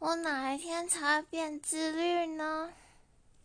我哪一天才会变自律呢？